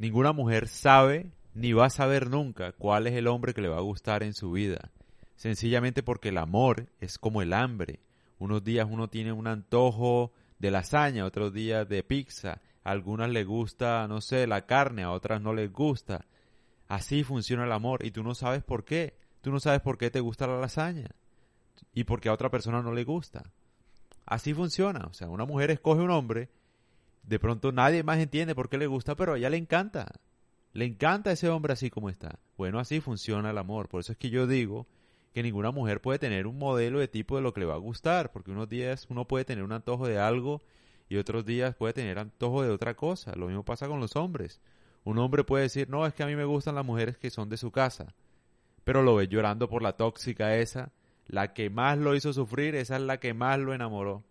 ninguna mujer sabe ni va a saber nunca cuál es el hombre que le va a gustar en su vida. Sencillamente porque el amor es como el hambre. Unos días uno tiene un antojo de lasaña, otros días de pizza. A algunas le gusta, no sé, la carne, a otras no les gusta. Así funciona el amor y tú no sabes por qué. Tú no sabes por qué te gusta la lasaña y porque a otra persona no le gusta. Así funciona. O sea, una mujer escoge un hombre, de pronto nadie más entiende por qué le gusta, pero a ella le encanta. Le encanta ese hombre así como está. Bueno, así funciona el amor. Por eso es que yo digo que ninguna mujer puede tener un modelo de tipo de lo que le va a gustar, porque unos días uno puede tener un antojo de algo y otros días puede tener antojo de otra cosa. Lo mismo pasa con los hombres. Un hombre puede decir, no, es que a mí me gustan las mujeres que son de su casa, pero lo ve llorando por la tóxica esa, la que más lo hizo sufrir, esa es la que más lo enamoró.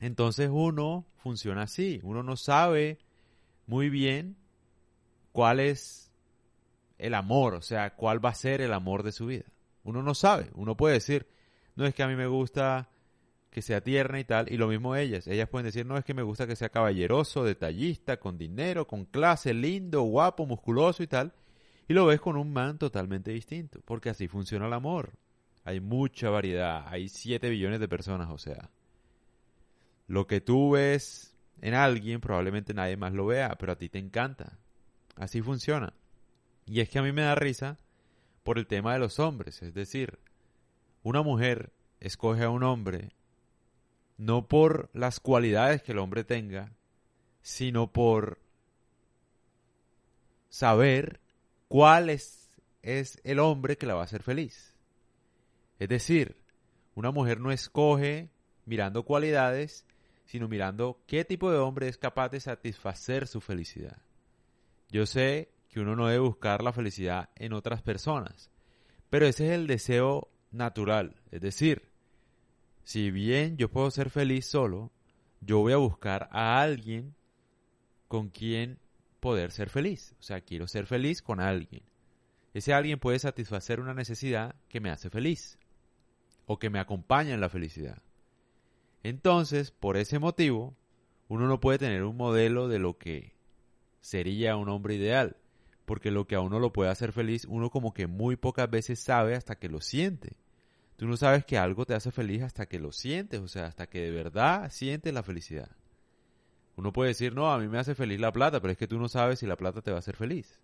Entonces uno funciona así, uno no sabe muy bien cuál es el amor, o sea, cuál va a ser el amor de su vida. Uno no sabe, uno puede decir, no es que a mí me gusta que sea tierna y tal, y lo mismo ellas, ellas pueden decir, no es que me gusta que sea caballeroso, detallista, con dinero, con clase, lindo, guapo, musculoso y tal, y lo ves con un man totalmente distinto, porque así funciona el amor. Hay mucha variedad, hay 7 billones de personas, o sea, lo que tú ves en alguien probablemente nadie más lo vea, pero a ti te encanta. Así funciona. Y es que a mí me da risa por el tema de los hombres, es decir, una mujer escoge a un hombre no por las cualidades que el hombre tenga, sino por saber cuál es, es el hombre que la va a hacer feliz. Es decir, una mujer no escoge mirando cualidades, sino mirando qué tipo de hombre es capaz de satisfacer su felicidad. Yo sé que uno no debe buscar la felicidad en otras personas, pero ese es el deseo natural, es decir, si bien yo puedo ser feliz solo, yo voy a buscar a alguien con quien poder ser feliz. O sea, quiero ser feliz con alguien. Ese alguien puede satisfacer una necesidad que me hace feliz o que me acompaña en la felicidad. Entonces, por ese motivo, uno no puede tener un modelo de lo que sería un hombre ideal, porque lo que a uno lo puede hacer feliz, uno como que muy pocas veces sabe hasta que lo siente. Tú no sabes que algo te hace feliz hasta que lo sientes, o sea, hasta que de verdad sientes la felicidad. Uno puede decir, no, a mí me hace feliz la plata, pero es que tú no sabes si la plata te va a hacer feliz.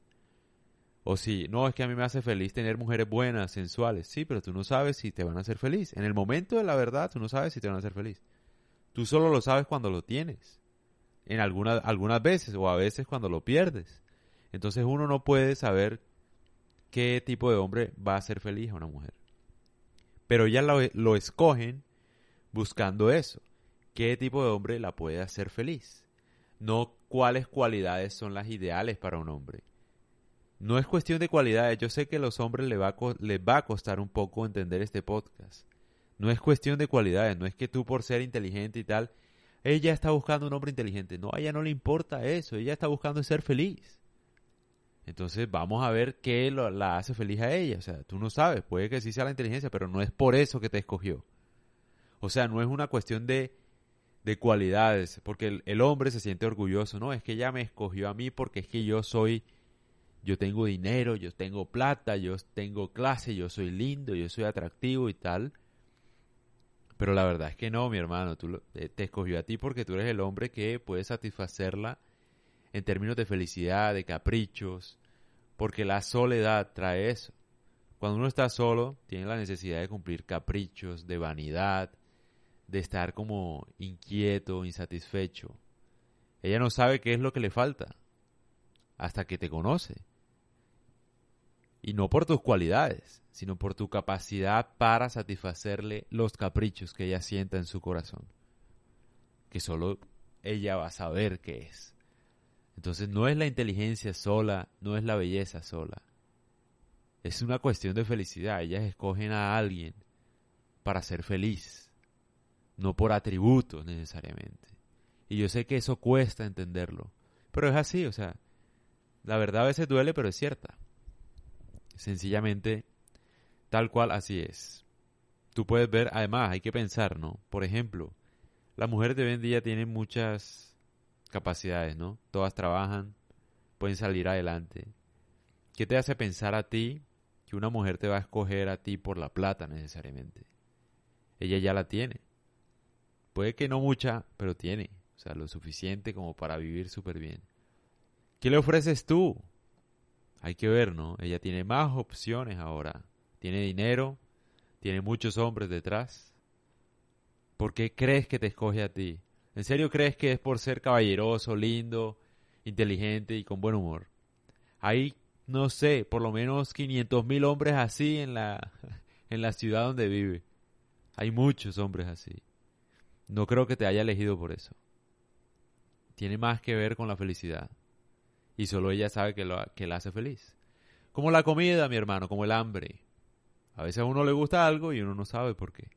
O si, no, es que a mí me hace feliz tener mujeres buenas, sensuales. Sí, pero tú no sabes si te van a hacer feliz. En el momento de la verdad, tú no sabes si te van a hacer feliz. Tú solo lo sabes cuando lo tienes. En algunas, algunas veces o a veces cuando lo pierdes. Entonces uno no puede saber qué tipo de hombre va a ser feliz a una mujer. Pero ya lo, lo escogen buscando eso. ¿Qué tipo de hombre la puede hacer feliz? No cuáles cualidades son las ideales para un hombre. No es cuestión de cualidades. Yo sé que a los hombres les va, a, va a costar un poco entender este podcast. No es cuestión de cualidades. No es que tú por ser inteligente y tal, ella está buscando un hombre inteligente. No, a ella no le importa eso. Ella está buscando ser feliz. Entonces vamos a ver qué la hace feliz a ella. O sea, tú no sabes, puede que sí sea la inteligencia, pero no es por eso que te escogió. O sea, no es una cuestión de, de cualidades, porque el, el, hombre se siente orgulloso. No, es que ella me escogió a mí porque es que yo soy, yo tengo dinero, yo tengo plata, yo tengo clase, yo soy lindo, yo soy atractivo y tal. Pero la verdad es que no, mi hermano, tú eh, te escogió a ti porque tú eres el hombre que puede satisfacerla en términos de felicidad, de caprichos, porque la soledad trae eso. Cuando uno está solo, tiene la necesidad de cumplir caprichos, de vanidad, de estar como inquieto, insatisfecho. Ella no sabe qué es lo que le falta hasta que te conoce. Y no por tus cualidades, sino por tu capacidad para satisfacerle los caprichos que ella sienta en su corazón. Que solo ella va a saber qué es. Entonces no es la inteligencia sola, no es la belleza sola. Es una cuestión de felicidad. Ellas escogen a alguien para ser feliz, no por atributos necesariamente. Y yo sé que eso cuesta entenderlo, pero es así, o sea, la verdad a veces duele, pero es cierta. Sencillamente, tal cual así es. Tú puedes ver, además, hay que pensar, ¿no? Por ejemplo, las mujeres de hoy en día tienen muchas capacidades, ¿no? Todas trabajan, pueden salir adelante. ¿Qué te hace pensar a ti que una mujer te va a escoger a ti por la plata necesariamente? Ella ya la tiene. Puede que no mucha, pero tiene. O sea, lo suficiente como para vivir súper bien. ¿Qué le ofreces tú? Hay que ver, ¿no? Ella tiene más opciones ahora. Tiene dinero, tiene muchos hombres detrás. ¿Por qué crees que te escoge a ti? ¿En serio crees que es por ser caballeroso, lindo, inteligente y con buen humor? Hay, no sé, por lo menos 500 mil hombres así en la, en la ciudad donde vive. Hay muchos hombres así. No creo que te haya elegido por eso. Tiene más que ver con la felicidad y solo ella sabe que, lo, que la hace feliz. Como la comida, mi hermano, como el hambre. A veces a uno le gusta algo y uno no sabe por qué.